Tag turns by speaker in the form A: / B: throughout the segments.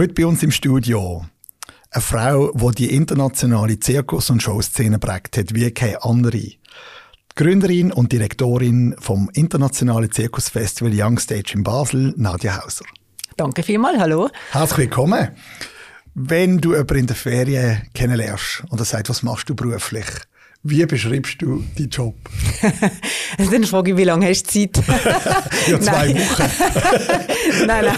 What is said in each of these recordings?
A: Heute bei uns im Studio eine Frau, die die internationale Zirkus- und Showszene prägt hat, wie keine andere. Gründerin und Direktorin vom internationalen Zirkusfestival Young Stage in Basel, Nadja Hauser.
B: Danke vielmals, hallo.
A: Herzlich willkommen. Wenn du jemanden in der Ferien kennenlernst und er sagt, was machst du beruflich, wie beschreibst du deinen Job?
B: Dann frage ich, wie lange hast du Zeit?
A: ja, zwei Wochen.
B: nein, nein,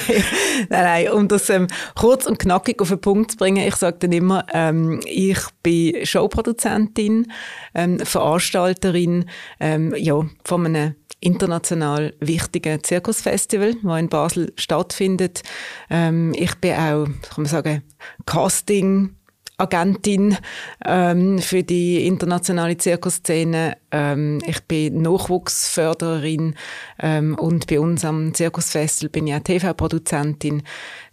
B: nein, nein. Um das ähm, kurz und knackig auf den Punkt zu bringen, ich sage dann immer, ähm, ich bin Showproduzentin, ähm, Veranstalterin ähm, ja, von einem international wichtigen Zirkusfestival, das in Basel stattfindet. Ähm, ich bin auch, kann man sagen, Casting Agentin ähm, für die internationale Zirkusszene. Ähm, ich bin Nachwuchsfördererin ähm, und bei uns am Zirkusfestival bin ich auch TV-Produzentin.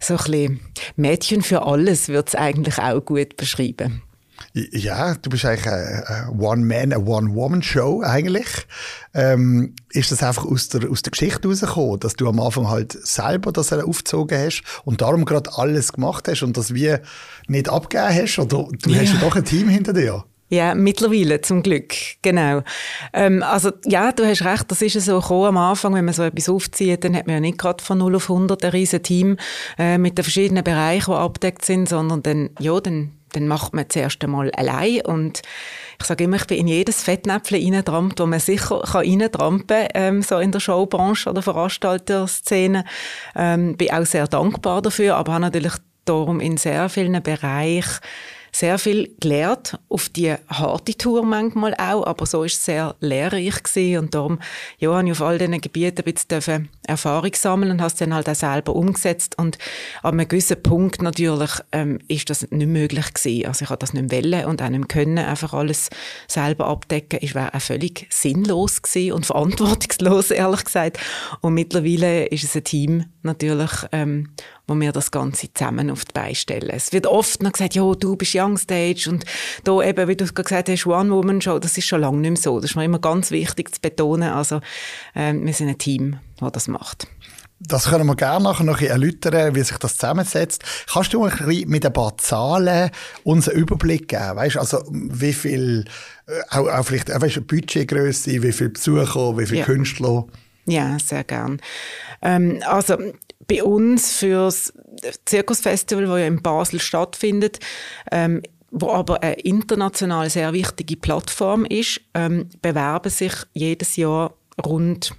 B: So ein bisschen Mädchen für alles wird es eigentlich auch gut beschreiben.
A: Ja, du bist eigentlich eine One-Man, eine One-Woman-Show eigentlich. Ähm, ist das einfach aus der, aus der Geschichte rausgekommen, dass du am Anfang halt selber das aufgezogen hast und darum gerade alles gemacht hast und das wie nicht abgegeben hast? Oder du ja. hast ja doch ein Team hinter dir?
B: Ja, mittlerweile, zum Glück, genau. Ähm, also, ja, du hast recht, das ist ja so gekommen am Anfang, wenn man so etwas aufzieht, dann hat man ja nicht gerade von 0 auf 100 ein riesen Team äh, mit den verschiedenen Bereichen, die abdeckt sind, sondern dann, ja, dann dann macht man zuerst einmal allein und ich sage immer, ich bin in jedes Fettnäpfchen reintrampt, wo man sicher reintrampen kann, ähm, so in der Showbranche oder Veranstalterszene. Ähm, bin auch sehr dankbar dafür, aber habe natürlich darum in sehr vielen Bereichen sehr viel gelernt, auf die harte Tour manchmal auch, aber so ist es sehr lehrreich gewesen und darum, ja, habe ich auf all diesen Gebieten ein bisschen Erfahrung sammeln und habe es dann halt auch selber umgesetzt und an einem gewissen Punkt natürlich ähm, ist das nicht möglich gewesen. Also ich habe das nicht wollen und auch nicht können, einfach alles selber abdecken, ist wäre auch völlig sinnlos gewesen und verantwortungslos, ehrlich gesagt. Und mittlerweile ist es ein Team natürlich, ähm, wo wir das Ganze zusammen auf die Beine stellen. Es wird oft noch gesagt, ja, du bist Young Stage und da eben, wie du es gesagt hast, One-Woman-Show, das ist schon lange nicht mehr so. Das ist mir immer ganz wichtig zu betonen. Also, ähm, wir sind ein Team, das das macht.
A: Das können wir gerne nachher noch erläutern, wie sich das zusammensetzt. Kannst du ein bisschen mit ein paar Zahlen uns einen Überblick geben? Weißt, also, wie viel, äh, auch, auch vielleicht, äh, weißt, Budgetgröße, wie viele Besucher, wie viele ja. Künstler?
B: Ja, sehr gern. Ähm, also, bei uns fürs Zirkusfestival, das ja in Basel stattfindet, ähm, wo aber eine international sehr wichtige Plattform ist, ähm, bewerben sich jedes Jahr rund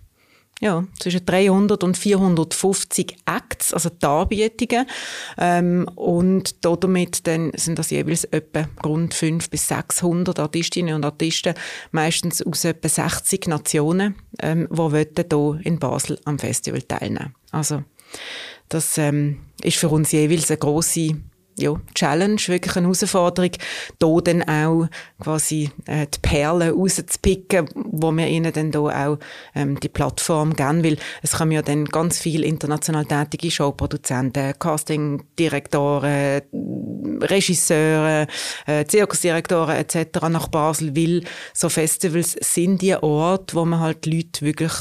B: ja, zwischen 300 und 450 Acts, also Darbietungen. Ähm, und damit dann sind das jeweils etwa rund 500 bis 600 Artistinnen und Artisten, meistens aus etwa 60 Nationen, ähm, die hier in Basel am Festival teilnehmen. Also das ähm, ist für uns jeweils eine grosse ja, Challenge, wirklich eine Herausforderung, hier dann auch quasi äh, die Perlen rauszupicken, wo wir ihnen dann hier auch ähm, die Plattform geben, weil es kommen ja dann ganz viele international tätige Showproduzenten, Castingdirektoren, Regisseure, äh, Zirkusdirektoren etc. nach Basel, weil so Festivals sind die Orte, wo man halt Leute wirklich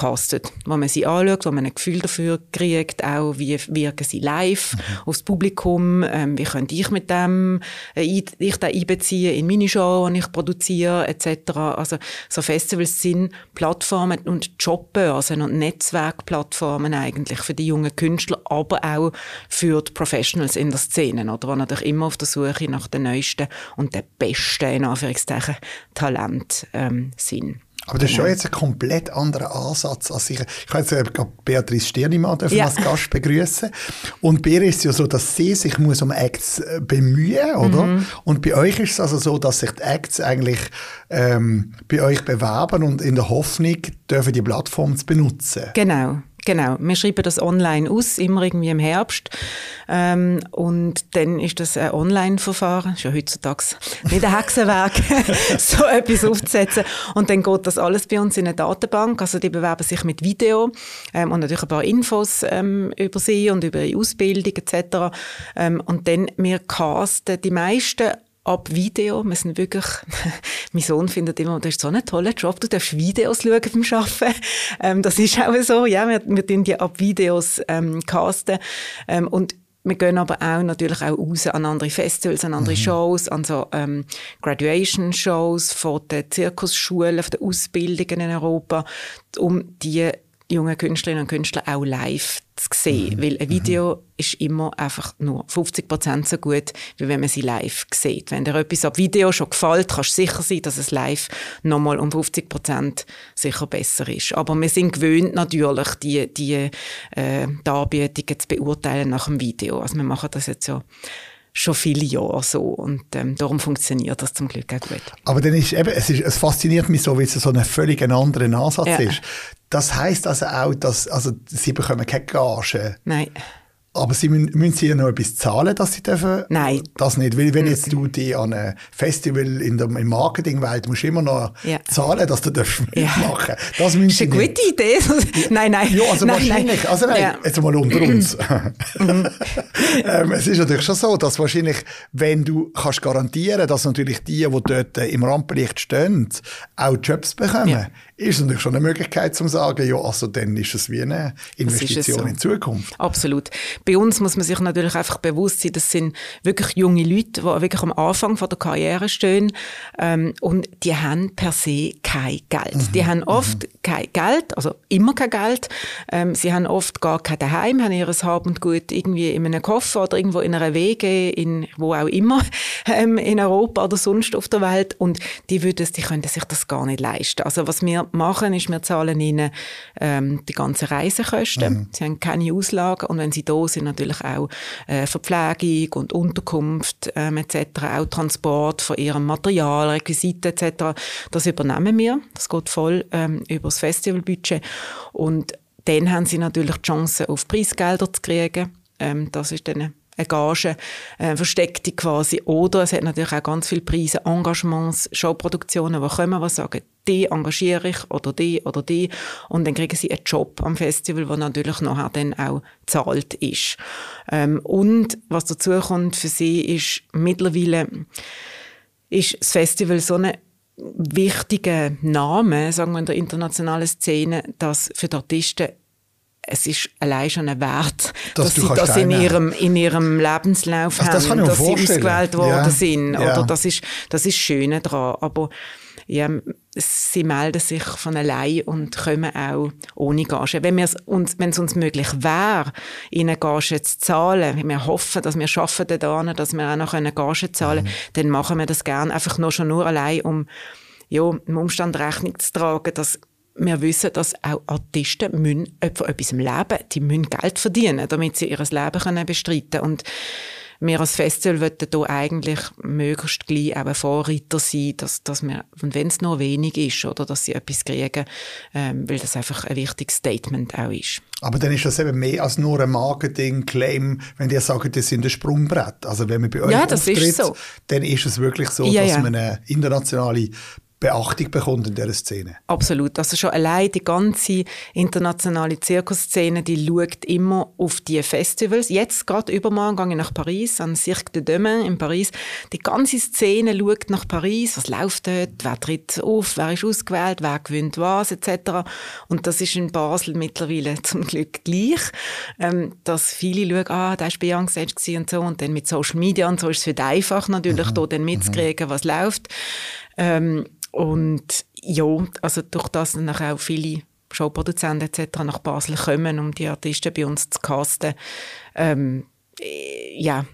B: castet, wo man sie anschaut, wo man ein Gefühl dafür kriegt, auch wie wirken sie live mhm. aufs Publikum, ähm, wie könnte ich mit dem, äh, ich da einbeziehen in meine Show, die ich produziere, etc. Also so Festivals sind Plattformen und Jobbörsen und Netzwerkplattformen eigentlich für die jungen Künstler, aber auch für die Professionals in der Szene, oder, die natürlich immer auf der Suche nach den neuesten und den besten, in Anführungszeichen, Talent ähm, sind.
A: Aber das ist schon jetzt ein komplett anderer Ansatz als ich. Ich habe jetzt gerade Beatrice Stirnimann ja. als Gast begrüßen. Und bei ihr ist es ja so, dass sie sich muss um Acts äh, bemühen, oder? Mhm. Und bei euch ist es also so, dass sich die Acts eigentlich ähm, bei euch bewerben und in der Hoffnung dürfen die Plattform zu benutzen.
B: Genau. Genau, wir schreiben das online aus, immer irgendwie im Herbst. Ähm, und dann ist das ein Online-Verfahren, ist ja heutzutage nicht ein Hexenwerk, so etwas aufzusetzen. Und dann geht das alles bei uns in eine Datenbank. Also die bewerben sich mit Video ähm, und natürlich ein paar Infos ähm, über sie und über ihre Ausbildung etc. Ähm, und dann wir casten die meisten ab Video. Wir sind wirklich, mein Sohn findet immer, das ist so ein toller Job, du darfst Videos schauen beim Arbeiten. Ähm, das ist auch so, ja, wir, wir tun die ab Videos ähm, casten. Ähm, und wir gehen aber auch natürlich auch raus an andere Festivals, an andere mhm. Shows, an so ähm, Graduation-Shows von den Zirkusschulen, von den Ausbildungen in Europa, um die jungen Künstlerinnen und Künstler auch live zu sehen. Mhm. Weil ein Video mhm. ist immer einfach nur 50 Prozent so gut, wie wenn man sie live sieht. Wenn dir etwas ab Video schon gefällt, kannst du sicher sein, dass es live nochmal um 50 Prozent sicher besser ist. Aber wir sind gewöhnt natürlich, die, die äh, Darbietungen zu beurteilen nach dem Video. Also wir machen das jetzt so schon viele Jahre so und ähm, darum funktioniert das zum Glück auch gut.
A: Aber dann ist eben, es, ist, es fasziniert mich so, weil es so ein völlig anderer Ansatz ja. ist. Das heißt also auch, dass also sie bekommen keine Gage.
B: Nein.
A: Aber sie müssen, müssen sie ja noch etwas zahlen, dass sie dürfen?
B: Nein.
A: Das nicht. Weil wenn jetzt du die an einem Festival in der im Marketingwelt musst du immer noch ja. zahlen, dass du das ja. mitmachen
B: Das, das ist eine gute nicht. Idee. nein, nein.
A: Ja, also
B: nein,
A: wahrscheinlich.
B: Nein.
A: Also nein, ja. jetzt mal unter uns. Mhm. ähm, es ist natürlich schon so, dass wahrscheinlich, wenn du kannst garantieren, dass natürlich die, die dort im Rampenlicht stehen, auch Jobs bekommen, ja. Ist natürlich schon eine Möglichkeit zu sagen, ja, also dann ist es wie eine Investition so. in Zukunft.
B: Absolut bei uns muss man sich natürlich einfach bewusst sein, das sind wirklich junge Leute, die wirklich am Anfang von der Karriere stehen ähm, und die haben per se kein Geld. Mhm. Die haben oft mhm. kein Geld, also immer kein Geld. Ähm, sie haben oft gar kein Daheim, haben ihres Hab und Gut irgendwie in einem Koffer oder irgendwo in einer Wege, in wo auch immer, ähm, in Europa oder sonst auf der Welt und die würden, die können sich das gar nicht leisten. Also was wir machen, ist, wir zahlen ihnen ähm, die ganzen Reisekosten. Mhm. Sie haben keine Auslagen und wenn sie da sind natürlich auch äh, Verpflegung und Unterkunft ähm, etc., auch Transport von ihrem Material, Requisiten etc. Das übernehmen wir. Das geht voll ähm, über das Festivalbudget und dann haben sie natürlich die Chance, auf Preisgelder zu kriegen. Ähm, das ist dann eine Gage, äh, versteckte quasi. Oder es hat natürlich auch ganz viele Preise, Engagements, Showproduktionen, die kommen, die sagen, die engagiere ich oder die oder die. Und dann kriegen sie einen Job am Festival, der natürlich nachher dann auch zahlt ist. Ähm, und was dazu kommt für sie ist, mittlerweile ist das Festival so eine wichtiger Name, sagen wir in der internationalen Szene, dass für die Artisten es ist allein schon ein Wert, dass, dass sie das in ihrem, in ihrem Lebenslauf also, haben, das dass sie ausgewählt worden ja. sind. Oder ja. das ist, das ist Schöne daran. Aber, ja, sie melden sich von allein und kommen auch ohne Gage. Wenn es uns, wenn es uns möglich wäre, ihnen Gage zu zahlen, wir hoffen, dass wir schaffen da, dass wir auch noch Gage zahlen, mhm. dann machen wir das gern einfach nur schon nur allein, um ja, im Umstand Rechnung zu tragen, dass wir wissen, dass auch Artisten müssen von etwas leben Die müssen Geld verdienen, damit sie ihr Leben können bestreiten können. Und wir als Festival wollen hier eigentlich möglichst gleich auch ein Vorreiter sein, dass, dass wir, und wenn es nur wenig ist, oder dass sie etwas kriegen, ähm, weil das einfach ein wichtiges Statement auch ist.
A: Aber dann ist das eben mehr als nur ein Marketing-Claim, wenn die sagen, das sind ein Sprungbrett. Also wenn man bei euch
B: ja, auftritt,
A: so. dann ist es wirklich so, ja, dass ja. man eine internationale Beachtung bekommt in dieser Szene.
B: Absolut. Also schon allein die ganze internationale Zirkusszene, die schaut immer auf die Festivals. Jetzt gerade übermorgen gehe ich nach Paris, an Cirque de Demain in Paris. Die ganze Szene schaut nach Paris. Was läuft dort? Wer tritt auf? Wer ist ausgewählt? Wer gewinnt was? Etc. Und das ist in Basel mittlerweile zum Glück gleich, ähm, dass viele schauen, ah, da war Stage und so. Und dann mit Social Media und so ist es die einfach natürlich, mhm. da dann mitzukriegen, was läuft. Ähm, und ja, also durch das dann auch viele Showproduzenten etc. nach Basel kommen, um die Artisten bei uns zu casten, ähm, ja,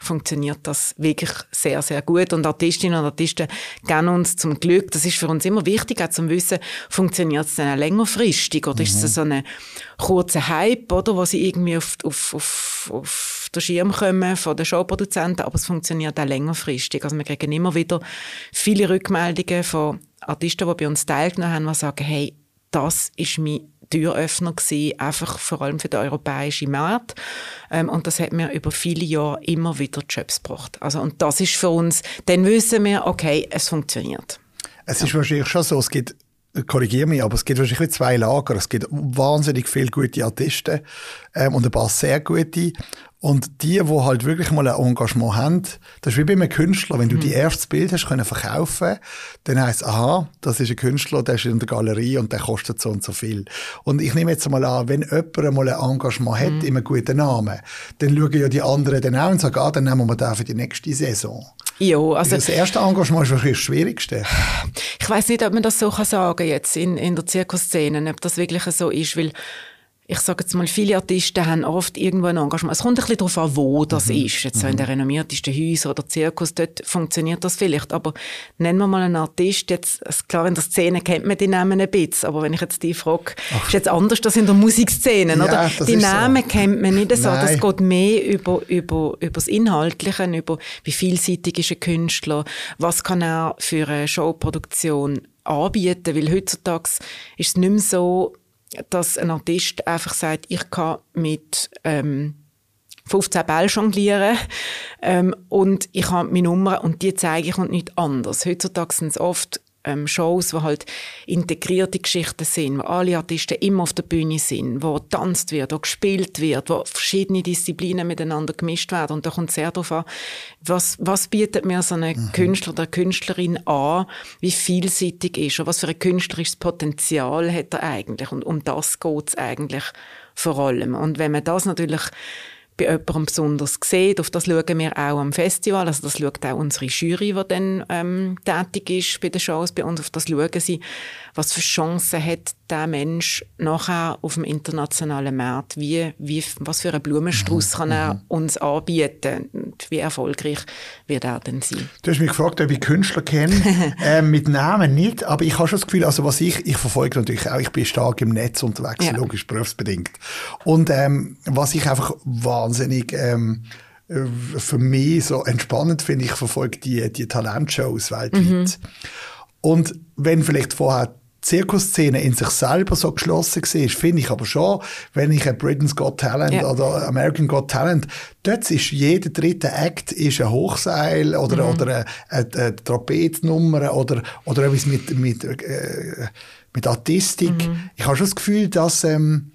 B: funktioniert das wirklich sehr, sehr gut. Und Artistinnen und Artisten geben uns zum Glück, das ist für uns immer wichtig, auch zum Wissen, funktioniert es dann auch längerfristig oder mhm. ist es so ein kurzer Hype, oder, wo sie irgendwie auf, auf, auf, auf den Schirm kommen von den Showproduzenten, aber es funktioniert auch längerfristig. Also wir kriegen immer wieder viele Rückmeldungen von Artisten, die bei uns teilgenommen haben, die sagen, hey, das ist mein Türöffner gewesen, einfach vor allem für den europäischen Markt. Ähm, und das hat mir über viele Jahre immer wieder Jobs gebracht. Also, und das ist für uns, dann wissen wir, okay, es funktioniert.
A: Es ist wahrscheinlich schon so, es gibt korrigiere mich, aber es gibt wahrscheinlich zwei Lager. Es gibt wahnsinnig viele gute Artisten ähm, und ein paar sehr gute. Und die, die halt wirklich mal ein Engagement haben, das ist wie bei einem Künstler. Wenn du mhm. die erste Bild hast können verkaufen, dann heisst es, aha, das ist ein Künstler, der ist in der Galerie und der kostet so und so viel. Und ich nehme jetzt mal an, wenn jemand mal ein Engagement hat, mhm. in einem guten Namen, dann schauen ja die anderen dann auch und sagen, ah, dann nehmen wir den für die nächste Saison.
B: Ja, also
A: das erste Engagement ist wahrscheinlich das Schwierigste.
B: Ich weiß nicht, ob man das so kann sagen jetzt in, in der Zirkusszene, ob das wirklich so ist, weil ich sage jetzt mal, viele Artisten haben oft irgendwo ein Engagement. Es kommt ein bisschen darauf an, wo das mhm. ist. Jetzt so in den mhm. renommiertesten Häusern oder Zirkus, dort funktioniert das vielleicht. Aber nennen wir mal einen Artist, jetzt, klar, in der Szene kennt man die Namen ein bisschen, aber wenn ich jetzt die frage, Ach. ist jetzt anders als in der Musikszene, ja, oder? Die Namen so. kennt man nicht so. Nein. Das geht mehr über, über, über das Inhaltliche, über wie vielseitig ist ein Künstler, was kann er für eine Showproduktion anbieten, weil heutzutage ist es nicht mehr so, dass ein Artist einfach sagt, ich kann mit ähm, 15 Bällen jonglieren ähm, und ich habe meine Nummer und die zeige ich und nicht anders. Heutzutage sind es oft ähm, Shows, wo halt integrierte Geschichten sind, wo alle Artisten immer auf der Bühne sind, wo tanzt wird, wo gespielt wird, wo verschiedene Disziplinen miteinander gemischt werden. Und da kommt sehr darauf an, was, was bietet mir so ein mhm. Künstler oder Künstlerin an, wie vielseitig ist er, was für ein künstlerisches Potenzial hat er eigentlich. Und um das geht es eigentlich vor allem. Und wenn man das natürlich bei jemandem besonders sieht. Auf das schauen wir auch am Festival. Also das schaut auch unsere Jury, die dann ähm, tätig ist bei den Shows bei uns. Auf das schauen sie, was für Chancen hat der Mensch nachher auf dem internationalen Markt? Wie, wie, was für einen Blumenstrauß mhm. kann er mhm. uns anbieten? Und wie erfolgreich wird er denn sein?
A: Du hast mich gefragt, ob ich Künstler kenne. ähm, mit Namen nicht, aber ich habe schon das Gefühl, also was ich, ich verfolge natürlich auch, ich bin stark im Netz unterwegs, ja. logisch berufsbedingt. Und ähm, was ich einfach wahnsinnig ähm, äh, für mich so entspannend finde, ich verfolge die, die Talentshows weltweit. Mhm. Und wenn vielleicht vorher Zirkusszene in sich selber so geschlossen war, finde ich aber schon, wenn ich ein Britain's Got Talent ja. oder American Got Talent, dort ist jeder dritte Act ist ein Hochseil oder, mhm. oder eine, eine, eine Trompetnummer oder, oder etwas mit, mit, äh, mit Artistik. Mhm. Ich habe schon das Gefühl, dass, ähm,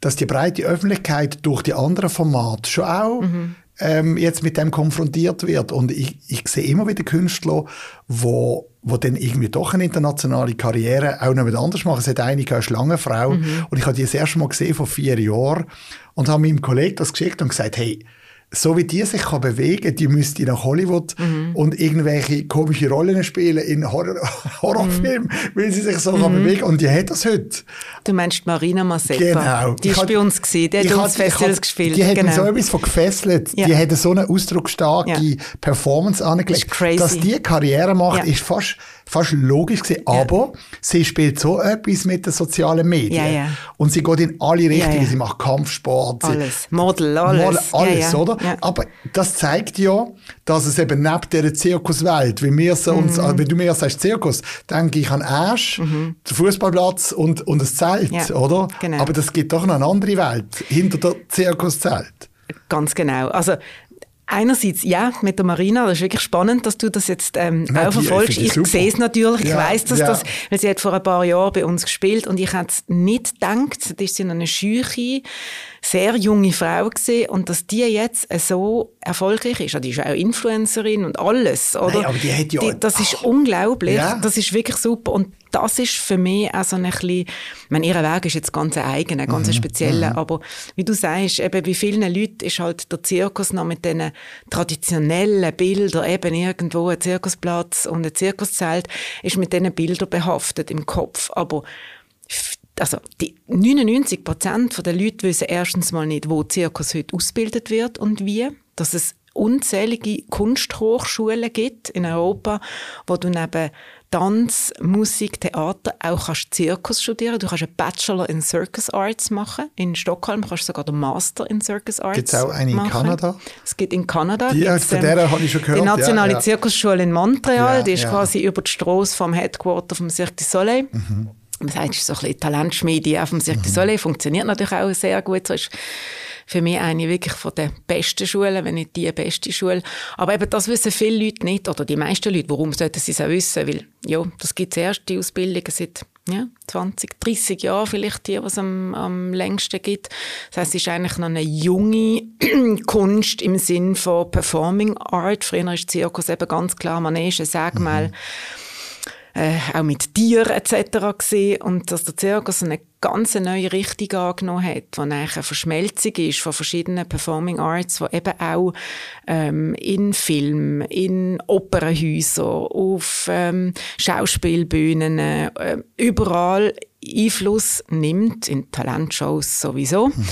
A: dass die breite Öffentlichkeit durch die anderen Formate schon auch mhm. ähm, jetzt mit dem konfrontiert wird. Und ich, ich sehe immer wieder Künstler, wo wo dann irgendwie doch eine internationale Karriere auch noch mit anders machen. Es hat einige eine Schlangenfrau mhm. und ich habe die das erste Mal gesehen vor vier Jahren und habe meinem Kollegen das geschickt und gesagt, hey, so wie die sich kann bewegen die müsste nach Hollywood mhm. und irgendwelche komische Rollen spielen in Horror Horrorfilmen, mhm. weil sie sich so mhm. kann bewegen und die hat das heute.
B: Du meinst Marina Mazeppa?
A: Genau.
B: Die war bei uns, gewesen. die hat uns Festivals gespielt.
A: Die hat
B: genau.
A: so etwas von gefesselt. Ja. Die hat so eine ausdrucksstarke ja. Performance angelegt. Dass die Karriere macht, ja. ist fast fast logisch gewesen, ja. aber sie spielt so etwas mit den sozialen Medien. Ja, ja. Und sie geht in alle Richtungen. Sie macht Kampfsport.
B: Alles. Model, alles. Model,
A: alles, oder? Aber das zeigt ja, dass es eben neben dieser Zirkuswelt, wie wir so uns, mhm. wenn du mir sagst Zirkus, denke ich an Ash, mhm. den Fußballplatz und, und das Zelt, oder? Genau. Aber das gibt doch noch eine andere Welt hinter der Zirkuszelt.
B: Ganz genau. Also Einerseits, ja, mit der Marina, das ist wirklich spannend, dass du das jetzt ähm, Nein, auch verfolgst. Ich, ich sehe es natürlich, ja, ich weiß, dass ja. das, weil sie hat vor ein paar Jahren bei uns gespielt und ich hätte es nicht gedacht, das ist sie noch eine schüche, sehr junge Frau gesehen und dass die jetzt so erfolgreich ist. Die ist auch Influencerin und alles, oder? Nein,
A: aber die hat ja... Die,
B: das ist ach, unglaublich, ja. das ist wirklich super und das ist für mich auch so ein bisschen, ich meine, ihr Weg ist jetzt ganz eigener, ganz mhm. spezieller, mhm. aber wie du sagst, eben bei vielen Leuten ist halt der Zirkus noch mit diesen traditionellen Bildern, eben irgendwo ein Zirkusplatz und ein Zirkuszelt, ist mit diesen Bildern behaftet im Kopf, aber also die 99 Prozent der Leute wissen erstens mal nicht, wo Zirkus heute ausgebildet wird und wie. Dass es unzählige Kunsthochschulen gibt in Europa, wo du neben Tanz, Musik, Theater auch kannst Zirkus studieren. Du kannst einen Bachelor in Circus Arts machen. In Stockholm kannst du sogar den Master in Circus Arts
A: Gibt es auch eine
B: machen.
A: in Kanada?
B: Es gibt in Kanada.
A: Die, von ähm, der habe ich schon gehört.
B: Die Nationale ja, ja. Zirkusschule in Montreal, ja, die ist quasi über die Straße vom Headquarter vom Cirque du Soleil. Mhm man sagt, es ist so ein bisschen Talentschmiede auf dem Cirque du. Soleil, funktioniert natürlich auch sehr gut. So ist für mich eine wirklich von den besten Schulen, wenn nicht die beste Schule. Aber eben, das wissen viele Leute nicht, oder die meisten Leute. Warum sollten sie es auch wissen? Weil, ja, das gibt es erst, die Ausbildung seit ja, 20, 30 Jahre vielleicht die, was am, am längsten gibt. Das heißt, es ist eigentlich noch eine junge Kunst im Sinn von Performing Art. Früher ist Zirkus eben ganz klar Manege, sag mal, mhm äh, auch mit Tieren etc. gesehen und dass der Zirkus eine ganz neue Richtung angenommen hat, die eigentlich eine Verschmelzung ist von verschiedenen Performing Arts, die eben auch ähm, in Film, in Opernhäusern, auf ähm, Schauspielbühnen, äh, überall Einfluss nimmt, in Talentshows sowieso. Mhm.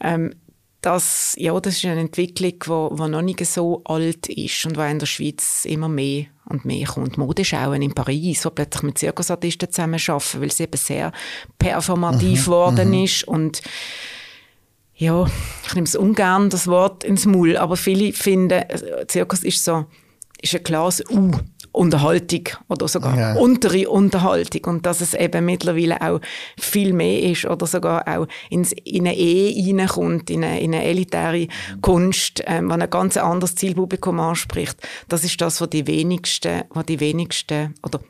B: Ähm, das, ja, das ist eine Entwicklung, die, noch nicht so alt ist und die in der Schweiz immer mehr und mehr kommt. Modeschauen in Paris, wo plötzlich mit Zirkusartisten zusammen arbeiten, weil es eben sehr performativ geworden mhm, ist und ja, ich nehme es ungern, das Wort ins Maul, aber viele finden, äh, Zirkus ist so, ist ein klares U Unterhaltung oder sogar ja. untere Unterhaltung und dass es eben mittlerweile auch viel mehr ist oder sogar auch ins, in eine Ehe reinkommt, in eine, in eine elitäre Kunst, ähm, die ein ganz anderes Zielpublikum anspricht. Das ist das, was die wenigsten, was die wenigsten oder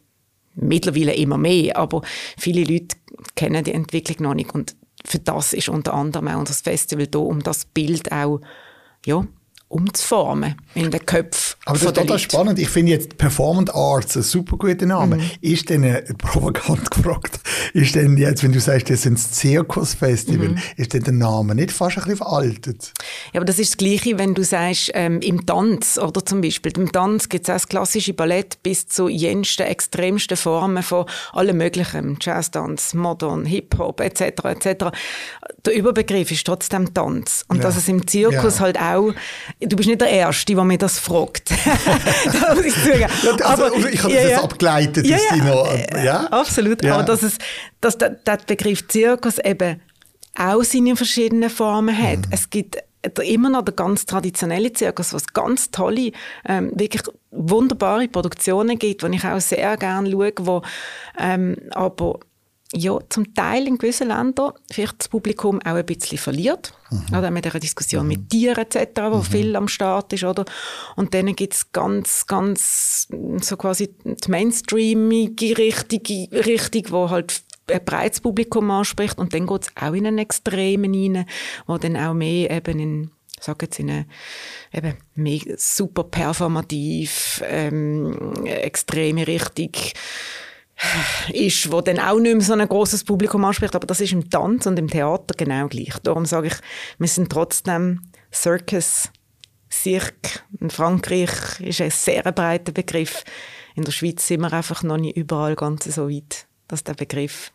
B: mittlerweile immer mehr, aber viele Leute kennen die Entwicklung noch nicht und für das ist unter anderem auch unser Festival da, um das Bild auch ja, umzuformen in den Köpfen.
A: Aber das ist total spannend. Ich finde jetzt Performant Arts ein super guter Name. Mhm. Ist denn, äh, provokant gefragt, ist denn jetzt, wenn du sagst, das ein Zirkusfestival, mhm. ist denn der Name nicht fast ein bisschen veraltet?
B: Ja, aber das ist das Gleiche, wenn du sagst, ähm, im Tanz, oder zum Beispiel, im Tanz gibt es auch das klassische Ballett bis zu jensten, extremsten Formen von allem Möglichen. Jazzdance, Modern, Hip-Hop, etc., etc. Der Überbegriff ist trotzdem Tanz. Und ja. dass es im Zirkus ja. halt auch du bist nicht der Erste, der mir das fragt.
A: da muss ich zugeben. Ja, also, Aber, ich habe ja, das abgeleitet ja, ja, noch,
B: äh, ja? Absolut. Aber dass, es, dass der, der Begriff Zirkus eben auch seine verschiedenen Formen hat. Mhm. Es gibt immer noch der ganz traditionelle Zirkus, was ganz tolle, ähm, wirklich wunderbare Produktionen gibt, die ich auch sehr gerne schaue, wo ähm, aber ja, zum Teil in gewissen Ländern vielleicht das Publikum auch ein bisschen verliert. Mhm. Oder mit einer Diskussion mhm. mit Tieren etc., wo mhm. viel am Start ist. Oder? Und dann gibt es ganz, ganz so quasi die mainstreamige richtige Richtung, wo halt ein breites Publikum anspricht. Und dann geht es auch in einen Extremen rein, wo dann auch mehr eben in sage jetzt in eine eben mehr super performativ, ähm, extreme Richtung ist, wo dann auch nicht mehr so ein großes Publikum anspricht, aber das ist im Tanz und im Theater genau gleich. Darum sage ich, wir sind trotzdem Circus, Cirque. In Frankreich ist ein sehr breiter Begriff. In der Schweiz sind wir einfach noch nicht überall ganz so weit, dass der Begriff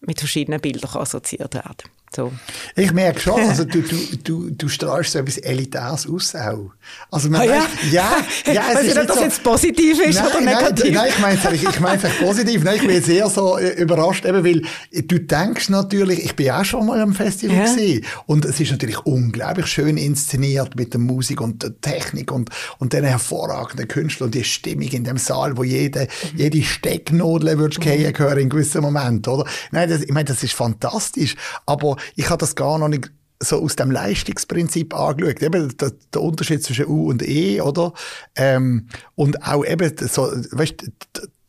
B: mit verschiedenen Bildern assoziiert werden kann. So.
A: Ich merke schon, also du, du, du, du strahlst so etwas Elitäres aus auch.
B: Also man ah, ja? ja, ja, es ist nicht, ob das so, jetzt positiv ist nein, oder negativ?
A: Nein, nein ich meine es ich mein's positiv. Nein, ich bin sehr so äh, überrascht, eben, weil du denkst natürlich, ich bin auch schon mal am Festival ja. gewesen, und es ist natürlich unglaublich schön inszeniert mit der Musik und der Technik und, und den hervorragenden Künstlern und die Stimmung in dem Saal, wo jede, jede Stecknadel würdest mhm. hören in gewissen Moment, oder? Nein, das, ich meine, das ist fantastisch, aber ich habe das gar noch nicht so aus dem Leistungsprinzip angeschaut. Eben der, der Unterschied zwischen U und E, oder? Ähm, und auch eben so, weißt,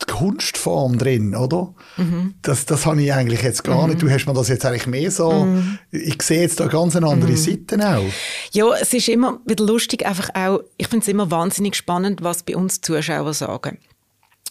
A: die Kunstform drin, oder? Mhm. Das, das habe ich eigentlich jetzt gar mhm. nicht. Du hast mir das jetzt eigentlich mehr so, mhm. ich sehe jetzt da ganz eine andere mhm. Seite auch.
B: Ja, es ist immer wieder lustig, einfach auch, ich finde es immer wahnsinnig spannend, was bei uns Zuschauer sagen.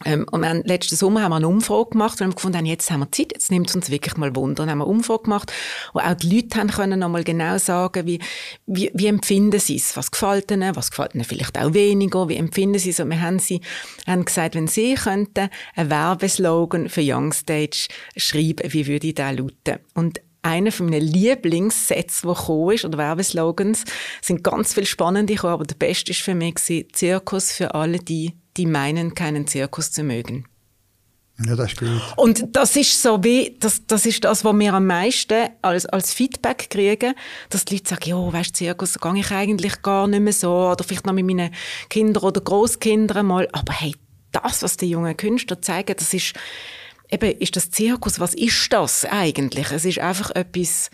B: Ähm, und wir haben, letzten Sommer haben wir eine Umfrage gemacht und haben gefunden, jetzt haben wir Zeit, jetzt nimmt es uns wirklich mal Wunder. Und haben wir eine Umfrage gemacht, wo auch die Leute haben können noch mal genau sagen, wie, wie, wie empfinden sie es, was gefällt ihnen, was gefällt ihnen vielleicht auch weniger, wie empfinden sie es. Und wir haben sie haben gesagt, wenn sie könnten einen Werbeslogan für Youngstage schreiben, wie würde der lauten? Und einer von meinen Lieblingssätze, der gekommen ist, oder Werbeslogans, sind ganz viele spannende gekommen, aber der beste ist für mich Zirkus für alle die, die meinen, keinen Zirkus zu mögen.
A: Ja, das ist gut.
B: Und das ist so wie, das, das ist das, was wir am meisten als, als Feedback kriegen, dass die Leute sagen, ja, weißt du, Zirkus, da gehe ich eigentlich gar nicht mehr so, oder vielleicht noch mit meinen Kindern oder Großkindern mal, aber hey, das, was die jungen Künstler zeigen, das ist, eben, ist das Zirkus, was ist das eigentlich? Es ist einfach etwas,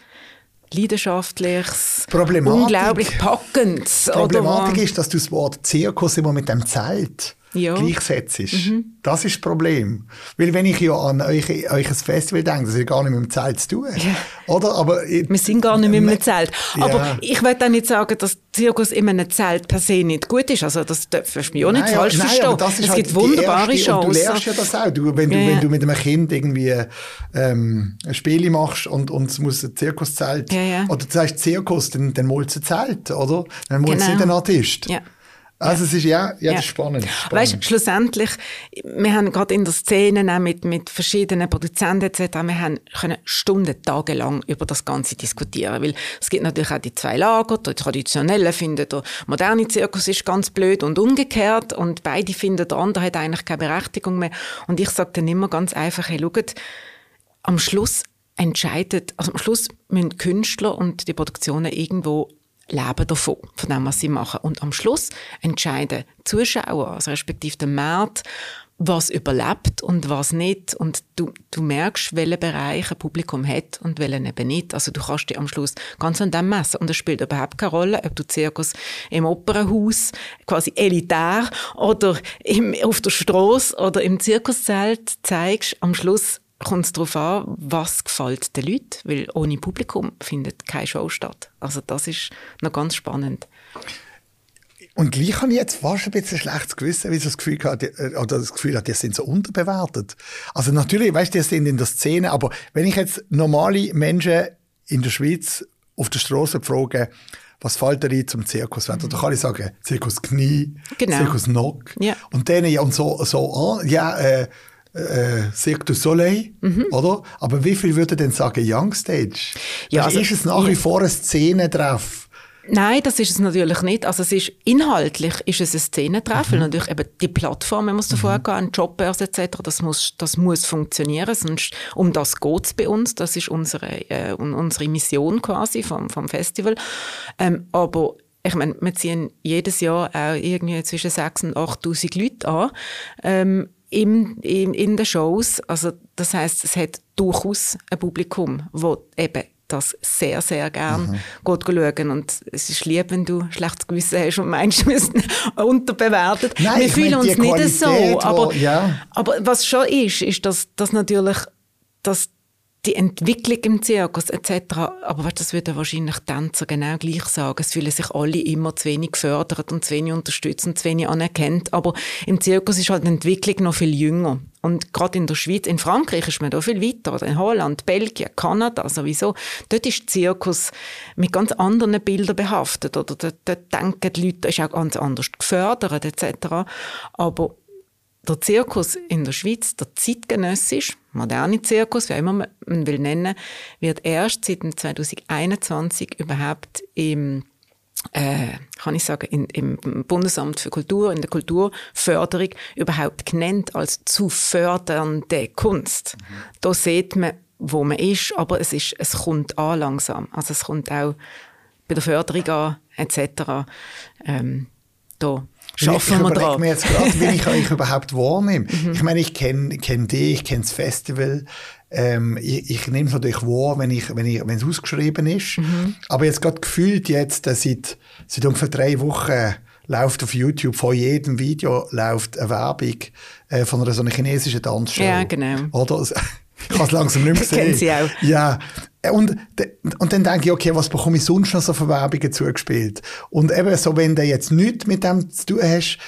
B: Leidenschaftliches, unglaublich Packendes.
A: Problematik oder? ist, dass du das Wort Zirkus immer mit dem Zelt ja. gleichsetzt. Mhm. Das ist das Problem. Weil wenn ich ja an euch, euch ein Festival denke, das ja gar nicht mit dem Zelt zu tun. Ja. Oder? Aber,
B: Wir sind gar nicht mit einem Zelt. Aber ja. ich will auch nicht sagen, dass Zirkus in einem Zelt per se nicht gut ist. Also das darfst du mich auch nicht nein, falsch nein, verstehen. es halt gibt wunderbare Chancen.
A: du lernst ja das auch. Du, wenn, du, wenn du mit einem Kind irgendwie ähm, ein Spiel machst und, und es muss ein Zirkuszelt, oder du sagst Zirkus, dann, dann malst du ein Zelt, oder? Dann malst du genau. nicht einen Artist. Ja. Also es ist ja, ja, das ist spannend. spannend.
B: Weißt, schlussendlich, wir haben gerade in der Szene auch mit, mit verschiedenen Produzenten etc., wir haben können Stunden, Tage lang über das Ganze diskutieren, weil es gibt natürlich auch die zwei Lager, der traditionelle findet, der moderne Zirkus ist ganz blöd und umgekehrt und beide finden, der andere hat eigentlich keine Berechtigung mehr. Und ich sage dann immer ganz einfach, hey, schaut, am Schluss entscheidet, also am Schluss müssen Künstler und die Produktionen irgendwo leben davon, von dem, was sie machen. Und am Schluss entscheiden Zuschauer, also respektive der Markt, was überlebt und was nicht. Und du, du merkst, welchen Bereich ein Publikum hat und welchen eben nicht. Also du kannst dich am Schluss ganz an dem messen. Und es spielt überhaupt keine Rolle, ob du Zirkus im Opernhaus, quasi elitär, oder im, auf der Straße oder im Zirkuszelt zeigst. Am Schluss kommt es darauf an, was gefällt den Leuten, weil ohne Publikum findet keine Show statt. Also das ist noch ganz spannend.
A: Und gleich habe ich jetzt fast ein bisschen schlechtes Gewissen, weil ich das Gefühl hatte, äh, oder das Gefühl hatte, die sind so unterbewertet. Also natürlich, weißt du, die sind in der Szene, aber wenn ich jetzt normale Menschen in der Schweiz auf der Straße frage, was fällt dir zum Zirkus? Mhm. Da kann ich sagen, Zirkus Knie, genau. Zirkus Nock. Ja. Und denen ja und so, so an, ja, äh, äh, Cirque du Soleil, mhm. oder? Aber wie viel würde denn sagen Youngstage? Ja, also, ist es nach wie vor eine Szenentreff?
B: Nein, das ist es natürlich nicht. Also es ist inhaltlich ist es ein Szenentreffen. Mhm. Natürlich eben die Plattform, man muss davor mhm. gehen, Jobbörse etc. Das muss, das muss funktionieren. Sonst um das geht es bei uns. Das ist unsere, äh, unsere Mission quasi vom, vom Festival. Ähm, aber ich meine, wir ziehen jedes Jahr auch irgendwie zwischen 6.000 und 8.000 Leute an. Ähm, im, im, in den Shows. Also das heißt, es hat durchaus ein Publikum, das eben das sehr, sehr gern mhm. schauen. Und es ist lieb, wenn du schlechtes Gewissen hast und meinst, wir müssen unterbewertet. Nein, wir fühlen uns nicht so. Aber, ja. aber was schon ist, ist, dass, dass natürlich dass die Entwicklung im Zirkus etc. Aber weißt, das würden wahrscheinlich Tänzer genau gleich sagen. Es fühlen sich alle immer zu wenig gefördert und zu wenig unterstützt und zu wenig anerkannt. Aber im Zirkus ist halt die Entwicklung noch viel jünger. Und gerade in der Schweiz, in Frankreich ist man da viel weiter, oder in Holland, Belgien, Kanada sowieso. Dort ist der Zirkus mit ganz anderen Bildern behaftet. Oder dort, dort denken die Leute, ist auch ganz anders gefördert etc. Aber der Zirkus in der Schweiz, der zeitgenössische, moderne Zirkus, wie auch immer man will nennen, wird erst seit 2021 überhaupt im äh, kann ich sagen, in, im Bundesamt für Kultur, in der Kulturförderung überhaupt genannt als zu fördernde Kunst. Mhm. Da sieht man, wo man ist, aber es, ist, es kommt an langsam. Also es kommt auch bei der Förderung an, etc. Ähm, da schaffen wir dran.
A: mir jetzt gerade, wie ich euch überhaupt wahrnehme. Mhm. Ich meine, ich kenne kenn dich, ich kenne das Festival. Ähm, ich, ich nehme es natürlich wahr, wenn ich, wenn ich, wenn es ausgeschrieben ist. Mhm. Aber jetzt gerade gefühlt jetzt, äh, seit, seit ungefähr drei Wochen läuft auf YouTube, vor jedem Video läuft eine Werbung äh, von einer so einer chinesischen Tanzshow.
B: Ja, genau.
A: Oder? Ich kann es langsam nicht mehr sehen.
B: Kennen Sie auch.
A: Ja. Und, und dann denke ich, okay, was bekomme ich sonst noch so für Werbungen zugespielt? Und eben so, wenn du jetzt nichts mit dem zu tun hast,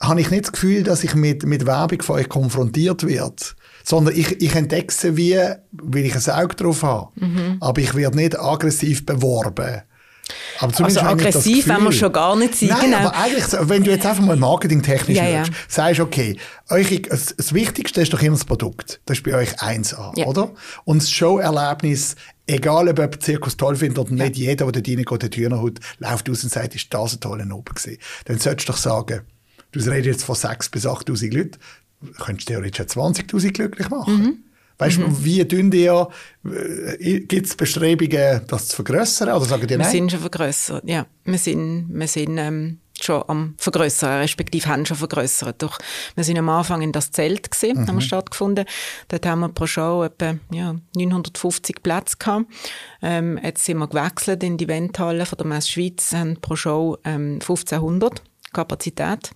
A: habe ich nicht das Gefühl, dass ich mit, mit Werbung von euch konfrontiert werde. Sondern ich, ich entdecke sie wie, weil ich ein Auge drauf habe. Mhm. Aber ich werde nicht aggressiv beworben.
B: Also aggressiv wenn wir schon gar nicht sein.
A: Nein, genau. aber eigentlich, wenn du jetzt einfach mal marketingtechnisch ja, ja. sagst, okay, euch, das Wichtigste ist doch immer das Produkt. Das ist bei euch 1A, ja. oder? Und das Showerlebnis, egal ob jemand Zirkus toll findet oder nicht, jeder, der dort reingeht, der Hühnerhut, läuft aus und sagt, ist das ein toller Oben gewesen. Dann solltest du doch sagen, du redest jetzt von 6.000 bis 8.000 Leuten, könntest theoretisch 20.000 glücklich machen. Mhm. Weißt du, mhm. wie tun ihr, äh, gibt es Bestrebungen, das zu vergrößern oder sagen die
B: nein? Wir sind schon vergrößert, ja. Wir sind, wir sind ähm, schon am vergrößern, respektive haben schon vergrößert. Doch wir sind am Anfang in das Zelt gesehen, mhm. haben wir stattgefunden. Dort haben wir pro Show etwa ja, 950 Plätze gehabt. Ähm, jetzt sind wir gewechselt in die Eventhalle von der Messe Schweiz, haben pro Show ähm, 1500 Kapazität.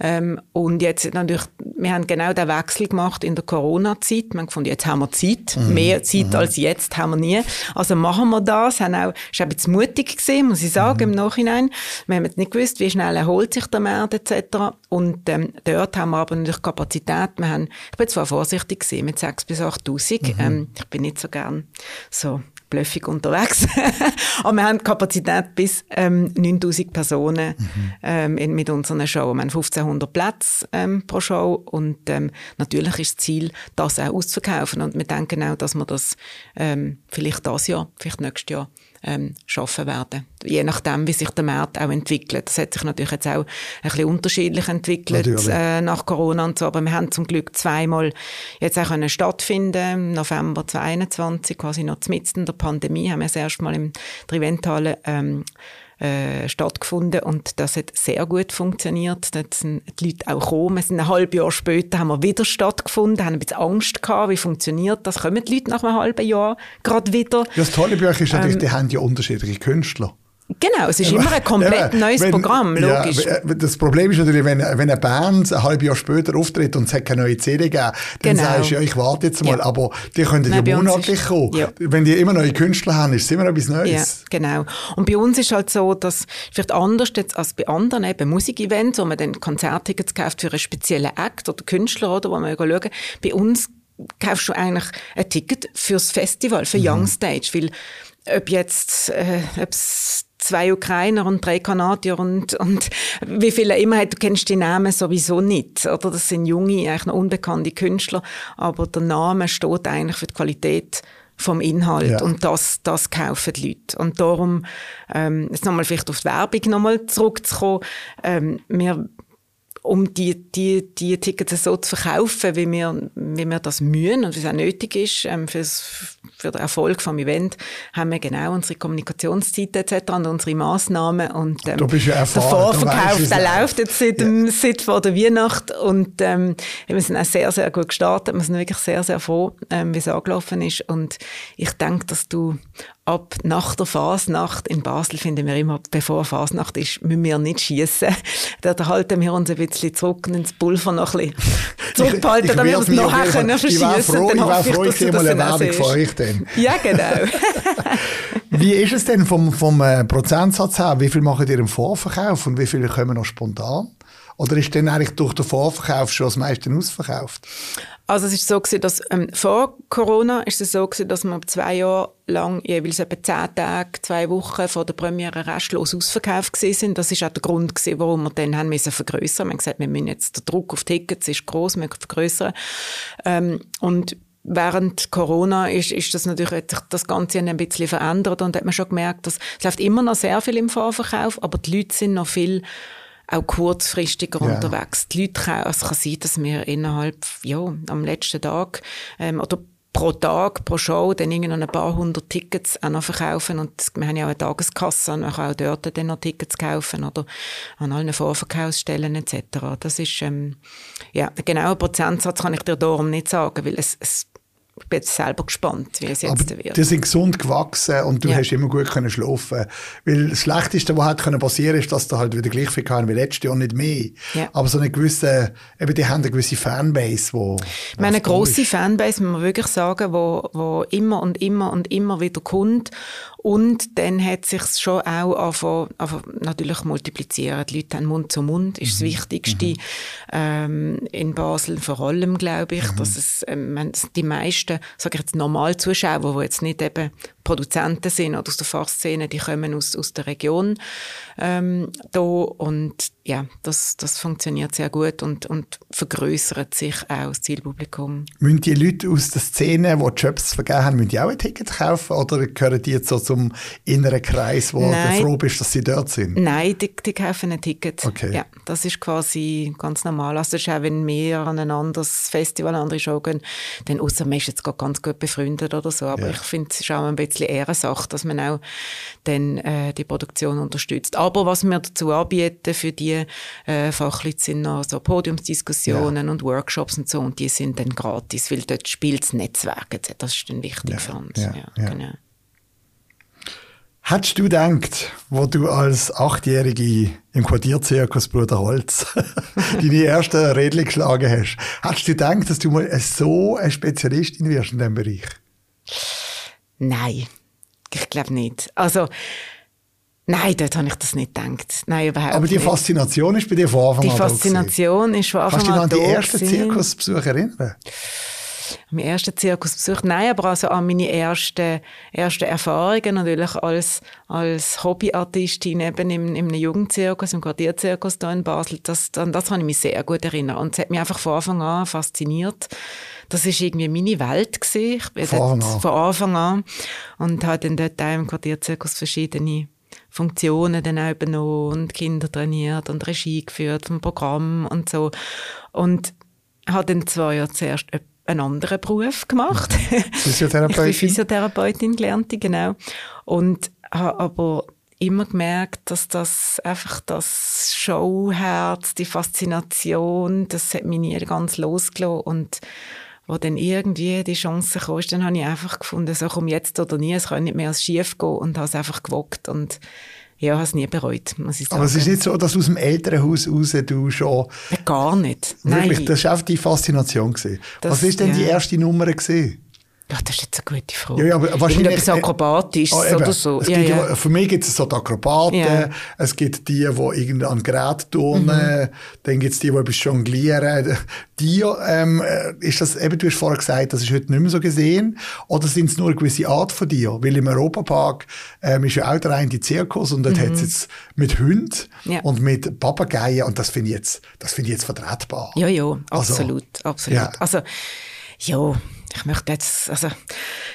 B: Ähm, und jetzt natürlich, wir haben genau den Wechsel gemacht in der Corona-Zeit. Wir haben gefunden, jetzt haben wir Zeit. Mhm. Mehr Zeit mhm. als jetzt haben wir nie. Also machen wir das. Haben auch, ist bisschen mutig gewesen, muss ich sagen, mhm. im Nachhinein. Wir haben jetzt nicht gewusst, wie schnell erholt sich der Markt etc. Und ähm, dort haben wir aber natürlich Kapazität. Wir haben, ich bin zwar vorsichtig gewesen, mit 6.000 bis 8'000. Mhm. Ähm, ich bin nicht so gern so blöffig unterwegs. Aber wir haben Kapazität bis ähm, 9000 Personen mhm. ähm, in, mit unseren Show. Wir haben 1500 Plätze ähm, pro Show und ähm, natürlich ist das Ziel, das auch auszuverkaufen. Und wir denken auch, dass wir das ähm, vielleicht das Jahr, vielleicht nächstes Jahr ähm, schaffen werden. Je nachdem, wie sich der Markt auch entwickelt. Das hat sich natürlich jetzt auch ein bisschen unterschiedlich entwickelt äh, nach Corona und so. Aber wir haben zum Glück zweimal jetzt auch können stattfinden. Im November 2021, quasi noch mitten in der Pandemie, haben wir das erste Mal im Triventale ähm, äh, stattgefunden und das hat sehr gut funktioniert. Da sind die Leute auch gekommen. Sind ein halbes Jahr später haben wir wieder stattgefunden, haben ein bisschen Angst gehabt, wie funktioniert das? Kommen die Leute nach einem halben Jahr gerade wieder?
A: Ja, das Tolle bei euch ist natürlich, ähm, die haben ja unterschiedliche Künstler.
B: Genau, es ist immer ein komplett neues wenn, Programm, logisch. Ja,
A: das Problem ist natürlich, wenn, wenn eine Band ein halbes Jahr später auftritt und es hat keine neue CD gegeben, dann genau. sagst du, ja, ich warte jetzt mal, ja. aber die können Nein, ja monatlich kommen. Ja. Wenn die immer neue Künstler haben, ist es immer etwas Neues. Ja,
B: genau. Und bei uns ist halt so, dass vielleicht anders jetzt als bei anderen eben Musikevents, wo man dann Konzerttickets kauft für einen speziellen Act oder Künstler, oder, wo man schauen bei uns kaufst du eigentlich ein Ticket fürs Festival, für mhm. Young Stage, weil ob jetzt, äh, ob's zwei Ukrainer und drei Kanadier und, und wie viele immer hat, du kennst die Namen sowieso nicht, oder? Das sind junge, eigentlich noch unbekannte Künstler, aber der Name steht eigentlich für die Qualität vom Inhalt ja. und das, das kaufen die Leute. Und darum, ähm, jetzt nochmal vielleicht auf die Werbung nochmal zurückzukommen, ähm, wir um die, die, die Tickets so zu verkaufen, wie wir, wie wir das mühen und wie es auch nötig ist ähm, fürs, für den Erfolg vom Event, haben wir genau unsere Kommunikationszeiten etc. und unsere Massnahmen und ähm,
A: du bist ja erfahren,
B: der Vorverkauf, der läuft jetzt seit, ja. seit vor der Weihnacht und ähm, wir sind auch sehr, sehr gut gestartet. Wir sind wirklich sehr, sehr froh, ähm, wie es angelaufen ist und ich denke, dass du ab nach der Fasnacht in Basel finden wir immer, bevor Fasnacht ist, müssen wir nicht schießen. Da halten wir uns ein bisschen zurück und ins Pulver noch ein bisschen zurückhalten, damit wir es nachher können verschießen.
A: Ich wäre froh, ich, wär froh, ich sehe mal eine Werbung von euch dann.
B: Ja, genau.
A: wie ist es denn vom, vom äh, Prozentsatz her? Wie viel macht ihr im Vorverkauf und wie viele kommen noch spontan? Oder ist denn eigentlich durch den Vorverkauf schon das meiste ausverkauft?
B: Also es ist so gewesen, dass ähm, vor Corona ist es so gewesen, dass wir zwei Jahre lang jeweils etwa zehn Tage, zwei Wochen vor der Premiere restlos ausverkauft gewesen sind. Das ist auch der Grund gewesen, warum wir dann haben müssen vergrößern. Wir haben gesagt, wir müssen jetzt der Druck auf Tickets ist groß, wir müssen vergrößern. Ähm, und Während Corona ist, ist das natürlich hat sich das Ganze ein bisschen verändert und hat man schon gemerkt, dass es läuft immer noch sehr viel im Vorverkauf, aber die Leute sind noch viel auch kurzfristiger yeah. unterwegs. Die Leute können, also es kann sein, dass wir innerhalb, ja, am letzten Tag ähm, oder pro Tag, pro Show dann irgendwie noch ein paar hundert Tickets auch noch verkaufen und wir haben ja auch eine Tageskasse und man kann auch dort dann noch Tickets kaufen oder an allen Vorverkaufsstellen etc. Das ist, ähm, ja, den genauen Prozentsatz kann ich dir darum nicht sagen, weil es, es ich bin jetzt selber gespannt, wie es jetzt
A: Aber
B: wird.
A: Die sind gesund gewachsen und du ja. hast immer gut können schlafen. Weil das Schlechteste, was halt passieren ist, dass du halt wieder gleich viel kann wie letztes Jahr, nicht mehr. Ja. Aber so eine gewisse, eben die haben eine gewisse Fanbase, wo...
B: Meine grosse Fanbase, muss man wirklich sagen, wo, wo immer und immer und immer wieder kommt und dann hat sich schon auch angefangen, natürlich multiplizieren. Die Leute haben Mund zu Mund, ist das mhm. Wichtigste. Mhm. Ähm, in Basel vor allem, glaube ich, mhm. dass es ähm, die meisten, sage ich jetzt, normal Zuschauer, die jetzt nicht eben Produzenten sind oder aus der Fachszene, die kommen aus, aus der Region ähm, da und ja, das, das funktioniert sehr gut und, und vergrößert sich auch das Zielpublikum.
A: Müssen die Leute aus der Szene, die Jobs vergeben haben, müssen die auch ein Ticket kaufen oder gehören die jetzt so zum inneren Kreis, wo Nein. du froh bist, dass sie dort sind?
B: Nein, die, die kaufen ein Ticket. Okay. Ja, das ist quasi ganz normal. Also das ist auch, wenn wir an ein anderes Festival, eine andere Show gehen, dann außer man ist jetzt ganz gut befreundet oder so, aber ja. ich finde, es ist auch ein bisschen Ehrensache, dass man auch dann, äh, die Produktion unterstützt. Aber was wir dazu anbieten für die äh, Fachleute sind noch so Podiumsdiskussionen ja. und Workshops und so und die sind dann gratis, weil dort spielt das Netzwerk. Das ist dann wichtig ja. für uns. Ja, genau.
A: Hättest du gedacht, wo du als Achtjährige im Quartierzirkus Bruder Holz deine ersten Rädchen geschlagen hast, hättest du gedacht, dass du mal so eine Spezialistin wirst in diesem Bereich?
B: Nein, ich glaube nicht. Also, Nein, dort habe ich das nicht gedacht. Nein, überhaupt
A: Aber die
B: nicht.
A: Faszination ist bei dir von Anfang
B: die
A: an
B: Faszination ist von Anfang
A: Kannst du dich
B: an
A: an die ersten. Zirkusbesuche erinnern?
B: Mein ersten Zirkusbesuch, nein, aber also an meine ersten, ersten Erfahrungen natürlich als, als Hobbyartistin eben im, im Jugendzirkus, im Quartierzirkus hier in Basel, das, an das kann ich mich sehr gut erinnern. Und es hat mich einfach von Anfang an fasziniert. Das ist irgendwie meine Welt gewesen. Ich bin
A: Von Anfang an.
B: von Anfang an und habe dann dort auch im Quartierzirkus verschiedene Funktionen dann auch übernommen und Kinder trainiert und Regie geführt vom Programm und so. Und habe dann zwei Jahre zuerst einen anderen Beruf gemacht. Ich bin
A: Physiotherapeutin?
B: Physiotherapeutin gelernte, genau. Und habe aber immer gemerkt, dass das einfach das Showherz, die Faszination, das hat mich nie ganz losgelassen und wo dann irgendwie die Chance kam, dann habe ich einfach gefunden, so komm jetzt oder nie, es kann nicht mehr als schief gehen und habe es einfach gewagt und ja, habe es nie bereut, muss ich sagen.
A: Aber es ist nicht so, dass aus dem Elternhaus raus du schon...
B: Gar nicht.
A: Wirklich,
B: Nein.
A: das war einfach die Faszination. Gewesen.
B: Das-
A: Was ist denn die
B: ja.
A: erste Nummer gewesen?
B: Ja, das ist jetzt eine gute Frage.
A: Ja, ja, aber wahrscheinlich-
B: Irgendetwas Akrobatisches
A: Ah,
B: oder so. Ja, ja.
A: Für mich gibt es so die Akrobaten, es gibt die, die an Gerät turnen, dann gibt es die, die etwas jonglieren. Die, ähm, äh, ist das, eben, du hast vorher gesagt, das ist heute nicht mehr so gesehen, oder sind es nur eine gewisse Art von dir? Weil im Europapark ähm, ist ja auch der eine Zirkus und dort hat es jetzt mit Hunden und mit Papageien und das finde ich jetzt, das finde ich jetzt vertretbar.
B: Ja, ja,
A: Also,
B: absolut, absolut.
A: ja.
B: Also, ja, ich möchte jetzt, also,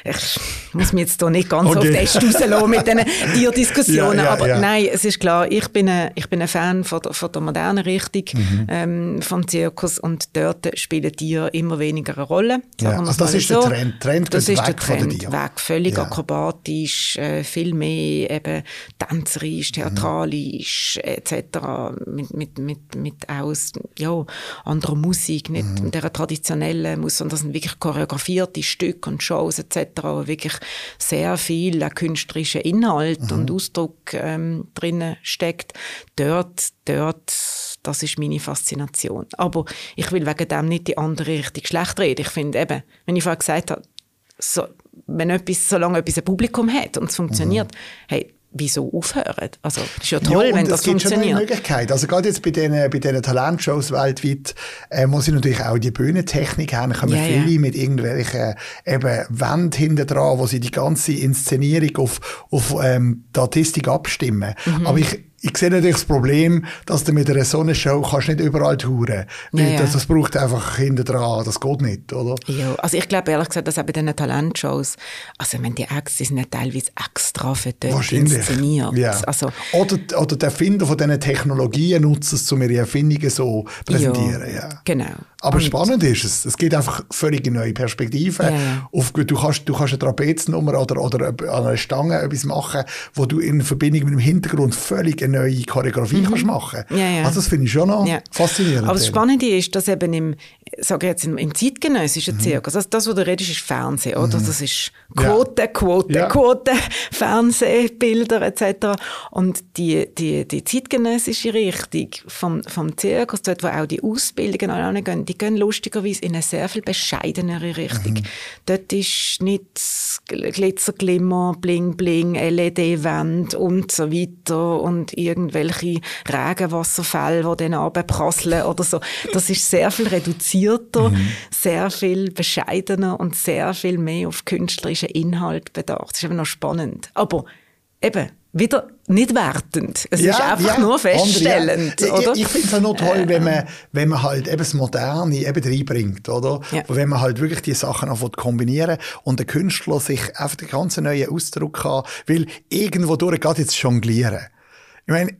B: ich muss mich jetzt hier nicht ganz
A: Okay.
B: auf den Ast rauslassen mit diesen Tierdiskussionen,
A: Ja, ja,
B: aber
A: ja.
B: nein, es ist klar, ich bin ein, ich bin ein Fan von der, von der modernen Richtung
A: Mhm.
B: ähm, vom Zirkus und dort spielen Tiere immer weniger eine Rolle.
A: Ja,
B: sagen
A: also das ist der
B: so.
A: Trend. Trend
B: das ist der
A: weg den
B: Trend,
A: Tieren.
B: weg, völlig akrobatisch, äh, viel mehr eben tänzerisch, theatralisch etc. mit, mit, mit, mit aus, ja, anderer Musik, nicht
A: Mhm.
B: mit der traditionellen Musik, sondern das sind wirklich choreografierte Stücke und Shows etc., wo wirklich sehr viel künstlerischer Inhalt
A: Mhm.
B: und Ausdruck ähm, drin steckt. Dort, dort, das ist meine Faszination. Aber ich will wegen dem nicht die andere Richtung schlecht reden. Ich finde eben, wenn ich vorher gesagt habe, so, wenn etwas, solange etwas ein Publikum hat und es funktioniert, hey, wieso aufhören? Also, es ist ja toll,
A: ja,
B: wenn
A: es
B: das
A: gibt schon eine
B: funktioniert.
A: Möglichkeit. Also gerade jetzt bei diesen, bei diesen Talentshows weltweit äh, muss ich natürlich auch die Bühnentechnik haben. Kommen
B: Ja, ja.
A: viele mit irgendwelchen eben Wänden hinten dran, wo sie die ganze Inszenierung auf, auf ähm, die Artistik abstimmen.
B: Mhm.
A: Aber ich, ich sehe natürlich das Problem, dass du mit einer so einer Show kannst nicht überall touren.
B: Ja, ja.
A: Das, das braucht einfach hinten dran. Das geht nicht, oder?
B: Ja, also ich glaube ehrlich gesagt, dass auch bei diesen Talentshows, also wenn die Acts, sind ja teilweise extra für dort inszeniert.
A: Ja.
B: Also,
A: oder, oder der Erfinder von diesen Technologien nutzt es, um ihre Erfindungen so präsentieren. Ja.
B: genau.
A: Aber
B: Und-
A: spannend ist es. Es gibt einfach völlig neue Perspektiven.
B: Ja.
A: Auf, du, kannst, du kannst eine Trapeznummer oder, oder an einer Stange etwas machen, wo du in Verbindung mit dem Hintergrund völlig eine neue Choreografie kannst machen.
B: Mhm. Ja, ja.
A: Also das finde ich schon noch faszinierend.
B: Aber das. Spannende ist, dass eben im, sage jetzt, im, im zeitgenössischen
A: Mhm.
B: Zirkus, also das, was du redest, ist Fernsehen, oder? Das ist Quote, Quote. Quote, Fernsehbilder etc. Und die, die, die zeitgenössische Richtung vom, vom Zirkus, dort, wo auch die Ausbildungen alle gehen, die gehen lustigerweise in eine sehr viel bescheidenere Richtung.
A: Mhm.
B: Dort ist nicht Glitzer, Glimmer, Bling, Bling, LED-Wände und so weiter und irgendwelche Regenwasserfälle, die dann runterprasseln oder so. Das ist sehr viel reduzierter, sehr viel bescheidener und sehr viel mehr auf künstlerischen Inhalt bedacht. Das ist eben noch spannend. Aber eben, wieder nicht wertend. Es ist einfach nur feststellend,
A: andere, ja. Ich, ich finde es auch noch toll, wenn, man, wenn man halt eben das Moderne eben reinbringt, oder?
B: Ja.
A: Wenn man halt wirklich die Sachen auch kombinieren und der Künstler sich einfach den ganz neuen Ausdruck kann, weil irgendwo durch geht jetzt jonglieren. Ich meine,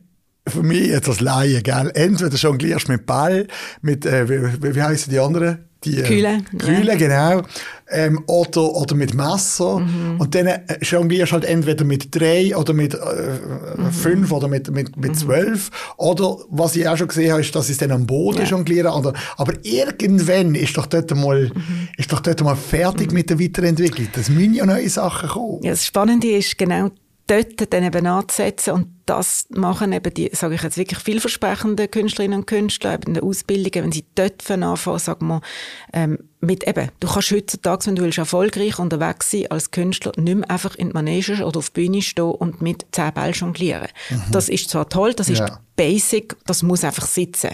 A: für mich jetzt als Laie, gell? Entweder jonglierst du mit Ball, mit, äh, wie, wie, heissen die anderen? Die, äh,
B: Kühle,
A: Kühle, genau. Ähm, oder, oder mit Messer.
B: Mhm.
A: Und dann äh, jonglierst du halt entweder mit drei oder mit äh,
B: Mhm.
A: fünf oder mit, mit, mit zwölf. Oder, was ich auch schon gesehen habe, ist, dass sie es dann am Boden
B: Ja.
A: jonglieren. Oder, aber irgendwann ist doch dort mal,
B: Mhm.
A: ist doch dort mal fertig mit der Weiterentwicklung. Es müssen ja neue Sachen kommen.
B: Ja, das Spannende ist genau dort dann eben anzusetzen und das machen eben die, sage ich jetzt wirklich vielversprechenden Künstlerinnen und Künstler eben in der Ausbildung, wenn sie dort anfangen, sagen wir, ähm, mit eben, du kannst heutzutage, wenn du willst, erfolgreich unterwegs sein als Künstler, nicht mehr einfach in die Manege oder auf die Bühne stehen und mit zehn Bällen jonglieren. Mhm. Das ist zwar toll, das ist ja. basic, das muss einfach sitzen.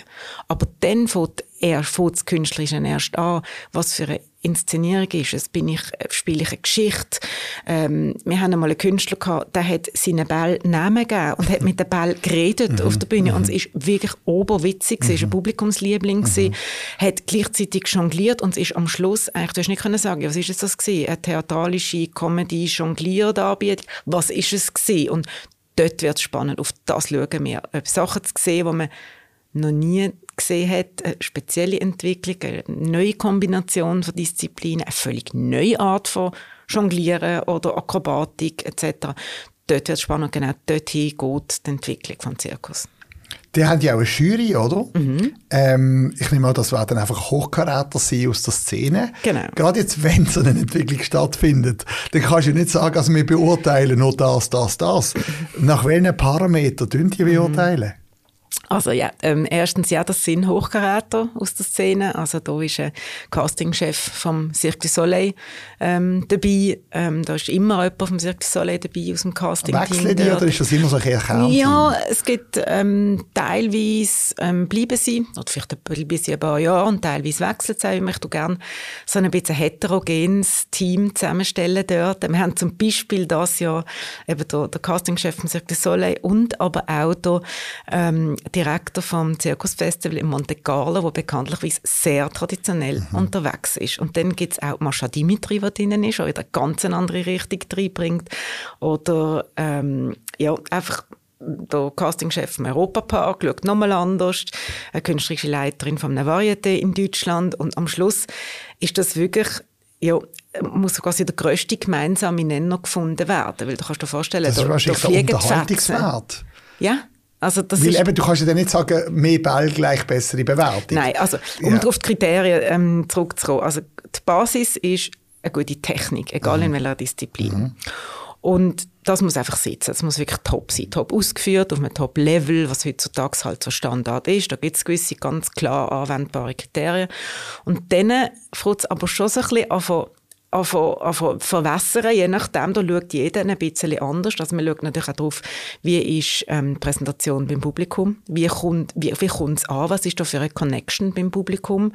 B: Aber dann fängt er fängt das Künstlerische erst an, was für eine Inszenierung ist es. Bin ich, äh, spiele ich eine Geschichte? Ähm, wir haben einmal einen Künstler gehabt, der hat seinen Ball Namen gegeben und hat mit dem Ball geredet mhm. auf der Bühne. Und es ist wirklich oberwitzig. Es war ein mhm. Publikumsliebling. Mhm. hat gleichzeitig jongliert und es ist am Schluss, eigentlich, du hast nicht können sagen, was ist das gewesen? Eine theatralische Comedy Jonglierdarbietung. Was ist es gewesen? Und dort wird es spannend. Auf das schauen wir. Ob Sachen zu sehen, die man noch nie gesehen hat, eine spezielle Entwicklung, eine neue Kombination von Disziplinen, eine völlig neue Art von Jonglieren oder Akrobatik etc. Dort wird es spannend, genau dorthin geht die Entwicklung vom Zirkus.
A: Die haben ja auch eine Jury, oder? Mhm. Ähm, ich nehme an, das werden einfach Hochkaräter sein aus der Szene.
B: Genau.
A: Gerade jetzt, wenn so eine Entwicklung stattfindet, dann kannst du nicht sagen, also wir beurteilen nur das, das, das. Nach welchen Parametern tun die beurteilen? Mhm.
B: Also ja, ähm, erstens, ja, das sind Hochkaräter aus der Szene. Also da ist ein Castingchef vom Cirque du Soleil ähm, dabei. Ähm, da ist immer jemand vom Cirque du Soleil dabei aus dem Casting-Team.
A: Wechseln die oder ist das immer so ein Kern?
B: Ja, es gibt ähm, teilweise ähm, bleiben sie, oder vielleicht bleiben sie ein paar Jahre und teilweise wechseln sie. Ich möchte gerne so ein bisschen heterogenes Team zusammenstellen dort. Wir haben zum Beispiel das Jahr eben der, der Castingchef vom Cirque du Soleil und aber auch der ähm, Direktor vom Zirkusfestival in Monte Carlo, der bekanntlich sehr traditionell mhm. unterwegs ist. Und dann gibt es auch Mascha Dimitri, der drinnen ist, der in eine ganz andere Richtung reinbringt. Oder ähm, ja, einfach der Castingchef vom Europapark schaut nochmal anders, eine künstlerische Leiterin vom Varieté in Deutschland und am Schluss ist das wirklich ja, muss quasi der grösste gemeinsame Nenner gefunden werden, weil du kannst dir vorstellen,
A: das ist wahrscheinlich der Unterhaltungswert.
B: Ja, also das
A: Weil eben, du kannst ja dann nicht sagen, mehr Ball gleich bessere Bewertung.
B: Nein, also um ja. auf die Kriterien ähm, zurückzukommen. Also die Basis ist eine gute Technik, egal mhm. in welcher Disziplin. Mhm. Und das muss einfach sitzen. Es muss wirklich top sein. Top ausgeführt, auf einem Top-Level, was heutzutage halt so Standard ist. Da gibt es gewisse ganz klar anwendbare Kriterien. Und dann fängt es aber schon so ein bisschen an anfangen, verwässern, je nachdem, da schaut jeder ein bisschen anders. Also man schaut natürlich auch darauf, wie ist ähm, die Präsentation beim Publikum, wie kommt wie, wie an, was ist da für eine Connection beim Publikum,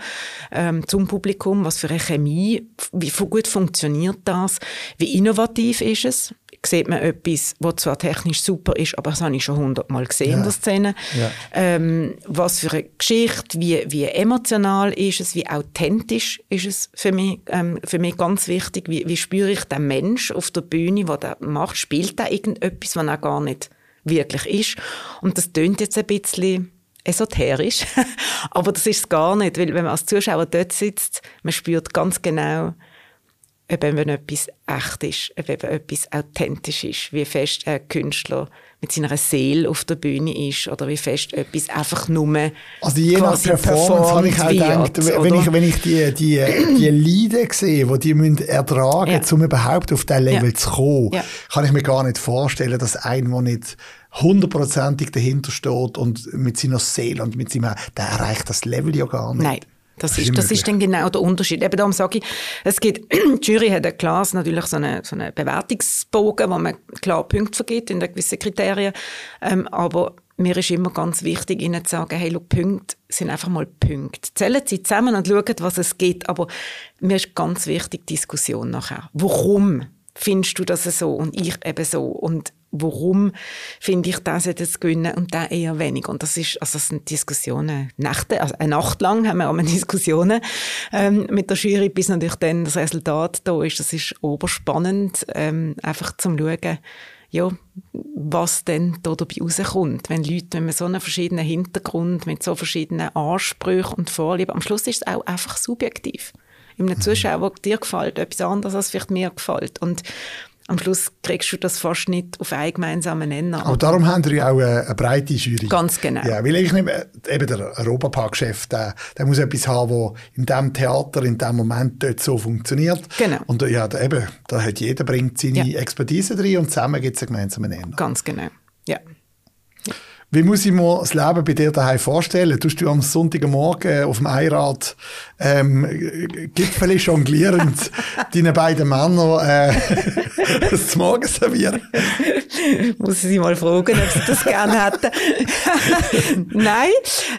B: ähm, zum Publikum, was für eine Chemie, wie gut funktioniert das, wie innovativ ist es, sieht man etwas, was zwar technisch super ist, aber das habe ich schon hundertmal gesehen ja. in der Szene. Ja. Ähm, was für eine Geschichte, wie, wie emotional ist es, wie authentisch ist es für mich, ähm, für mich ganz wichtig. Wie, wie spüre ich den Mensch auf der Bühne, der das macht? Spielt er irgendetwas, was er gar nicht wirklich ist? Und das tönt jetzt ein bisschen esoterisch, aber das ist es gar nicht, weil wenn man als Zuschauer dort sitzt, man spürt ganz genau, ob wenn etwas echt ist, ob eben etwas authentisch ist, wie fest ein Künstler mit seiner Seele auf der Bühne ist oder wie fest etwas einfach nur
A: Also je nach Performance habe ich auch gedacht, wenn ich, wenn ich die, die, die Leiden sehe, die die müssen ertragen müssen, ja. um überhaupt auf diesen Level ja. zu kommen, ja. kann ich mir gar nicht vorstellen, dass ein, der nicht hundertprozentig dahinter steht und mit seiner Seele und mit seinem, der erreicht das Level ja gar nicht.
B: Nein. Das ist, das ist dann genau der Unterschied. Eben darum sage ich, es gibt, die Jury hat ein klar natürlich so einen so eine Bewertungsbogen, wo man klar Punkte vergibt in gewissen Kriterien. Ähm, aber mir ist immer ganz wichtig, ihnen zu sagen, hey, look, Punkte sind einfach mal Punkte. Zählen Sie zusammen und schauen, was es gibt. Aber mir ist ganz wichtig die Diskussion nachher. Warum findest du das so und ich eben so? Und warum finde ich das jetzt gewinnen und da eher weniger. Und das ist, also das sind Diskussionen, Nächte, also eine Nacht lang haben wir auch Diskussionen ähm, mit der Jury, bis natürlich dann das Resultat da ist. Das ist oberspannend, ähm, einfach zum schauen, ja, was denn da dabei rauskommt. Wenn Leute, wenn man so einen verschiedenen Hintergrund mit so verschiedenen Ansprüchen und Vorlieben, am Schluss ist es auch einfach subjektiv. In einem mhm. Zuschauer, dir gefällt etwas anderes, als vielleicht mir gefällt. Und am Schluss kriegst du das fast nicht auf einen gemeinsamen Nenner.
A: Aber darum haben wir ja auch eine, eine breite Jury.
B: Ganz genau.
A: Ja, weil ich nehme, eben der Europapark-Chef, der, der muss etwas haben, wo in dem Theater, in dem Moment dort so funktioniert.
B: Genau.
A: Und ja, da, eben, da hat jeder bringt seine
B: Ja.
A: Expertise drin und zusammen gibt es einen gemeinsamen Nenner.
B: Ganz genau. Ja.
A: Wie muss ich mir das Leben bei dir daheim vorstellen? Tust du am Sonntagmorgen auf dem Einrad ähm, Gipfeli jonglierend deinen beiden Männern äh, das Morgen servieren?
B: Muss ich sie mal fragen, ob sie das gerne hätten. nein,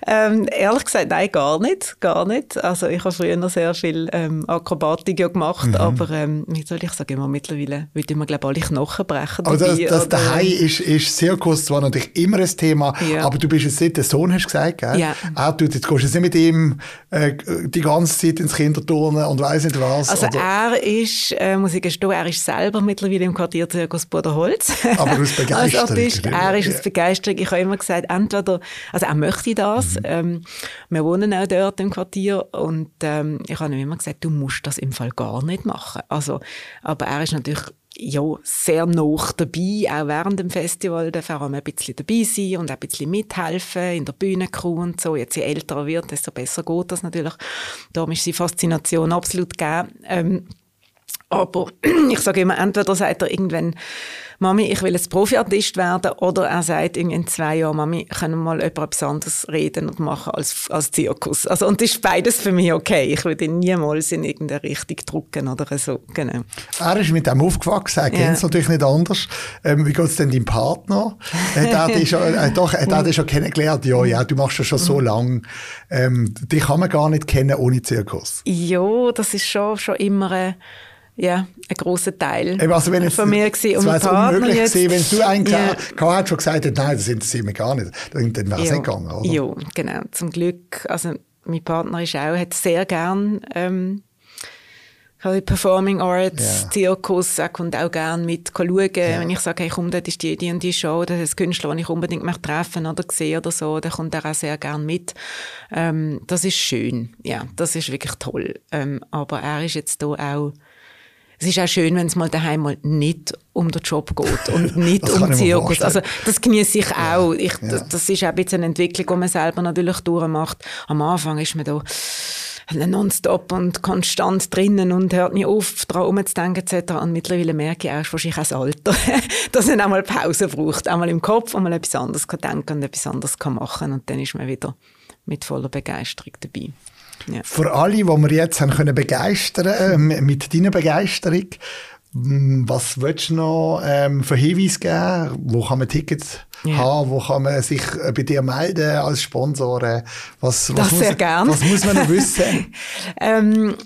B: ähm, ehrlich gesagt, nein, gar nicht, gar nicht. Also ich habe früher noch sehr viel ähm, Akrobatik ja gemacht,
A: Mhm.
B: aber ähm, wie soll ich sagen, immer mittlerweile würde ich mir glaube alle Knochen brechen.
A: Das,
B: dabei,
A: das
B: oder-
A: daheim ist, ist Zirkus zwar natürlich immer ein Thema,
B: Ja.
A: aber du bist jetzt nicht der Sohn, hast du gesagt, gell?
B: Ja.
A: Er tut, jetzt gehst du jetzt nicht mit ihm äh, die ganze Zeit ins Kinderturnen und weiss nicht was.
B: Also
A: oder,
B: er ist, äh, muss ich gestehen, er ist selber mittlerweile im Quartierzirkus Bodenholz.
A: Aber aus Begeisterung,
B: Als Artist, er ist aus Begeisterung. Ich habe immer gesagt, entweder, also er möchte das.
A: Mhm.
B: Ähm, wir wohnen auch dort im Quartier und ähm, ich habe ihm immer gesagt, du musst das im Fall gar nicht machen. Also, aber er ist natürlich ja, sehr noch dabei, auch während dem Festival darf er auch ein bisschen dabei sein und auch ein bisschen mithelfen in der Bühnencrew und so. Jetzt je älter er wird, desto besser geht das natürlich. Darum ist die Faszination absolut gegeben. Ähm, aber ich sage immer, entweder sagt er irgendwann, Mami, ich will jetzt Profiartist werden, oder er sagt in zwei Jahren, Mami, können wir mal über etwas anderes reden und machen als, als Zirkus. Also, und das ist beides für mich okay. Ich würde ihn niemals in irgendeine Richtung drücken oder so. Genau.
A: Er ist mit dem aufgewachsen, er
B: Ja.
A: kennt es natürlich nicht anders. Ähm, wie geht es denn deinem Partner? Hat er dich schon, äh, doch, hat er dich schon kennengelernt? Ja, ja, du machst das schon
B: Mhm.
A: so lang. Ähm, dich kann man gar nicht kennen ohne Zirkus.
B: Ja, das ist schon, schon immer ein, ja, ein grosser Teil
A: Eben, also wenn jetzt,
B: von mir gewesen.
A: es wäre unmöglich
B: jetzt,
A: gewesen, wenn du einen
B: ja.
A: gehabt hättest, schon gesagt hättest, nein, das interessiert mich gar nicht. Dann, wäre es nicht gegangen, oder?
B: Ja, genau. Zum Glück, also mein Partner ist auch, hat sehr gern ähm, Performing Arts,
A: Ja.
B: Zirkus, er kommt auch gern mit schauen. Wenn ich sage, hey, komm, das ist die, die und die Show, das ist ein Künstler, den ich unbedingt möchte treffen oder sehen oder so, dann kommt er auch sehr gern mit. Ähm, das ist schön, ja, das ist wirklich toll. Ähm, aber er ist jetzt da auch es ist auch schön, wenn es mal daheim mal nicht um den Job geht und nicht
A: kann
B: um Zirkus. Also das genieße ich auch. Ich,
A: ja.
B: das, das ist auch ein bisschen eine Entwicklung, die man selber natürlich durchmacht. Am Anfang ist man da nonstop und konstant drinnen und hört nicht auf, daran umzudenken etc. Und mittlerweile merke ich auch, wahrscheinlich auch das Alter, dass man auch mal Pause braucht. Einmal im Kopf und mal etwas anderes kann denken und etwas anderes kann machen und dann ist man wieder mit voller Begeisterung dabei. Ja.
A: Für alle, die wir jetzt haben können begeistern ähm, mit deiner Begeisterung, was willst du noch ähm, für Hinweise geben? Wo kann man Tickets
B: Ja.
A: haben? Wo kann man sich äh, bei dir melden als Sponsor? Äh, Was, was,
B: Das
A: muss,
B: sehr gern.
A: was muss man noch wissen?
B: Ähm,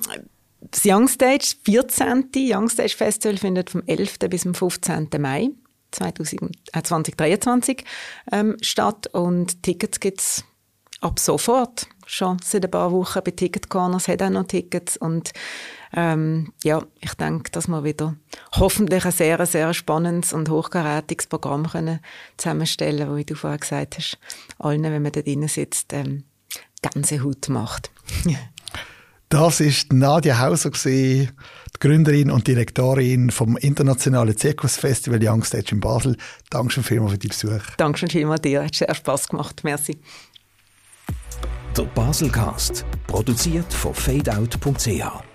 B: das Youngstage, 14. Youngstage Festival findet vom 11. bis zum 15. Mai 2000, äh, 2023 ähm, statt und Tickets gibt's ab sofort, schon seit ein paar Wochen bei Ticket Corners hat auch noch Tickets und ähm, ja, ich denke, dass wir wieder hoffentlich ein sehr, sehr spannendes und hochkarätiges Programm können zusammenstellen wo wie du vorher gesagt hast, allen, wenn man da drin sitzt, ähm, ganze Hut macht.
A: Das ist Nadia Hauser, die Gründerin und Direktorin vom Internationalen Zirkusfestival Youngstage in Basel. Dankeschön vielmals für deinen Besuch.
B: Dankeschön vielmals dir, hat sehr Spass gemacht. Merci.
C: Der Baselcast, produziert von fadeout.ch.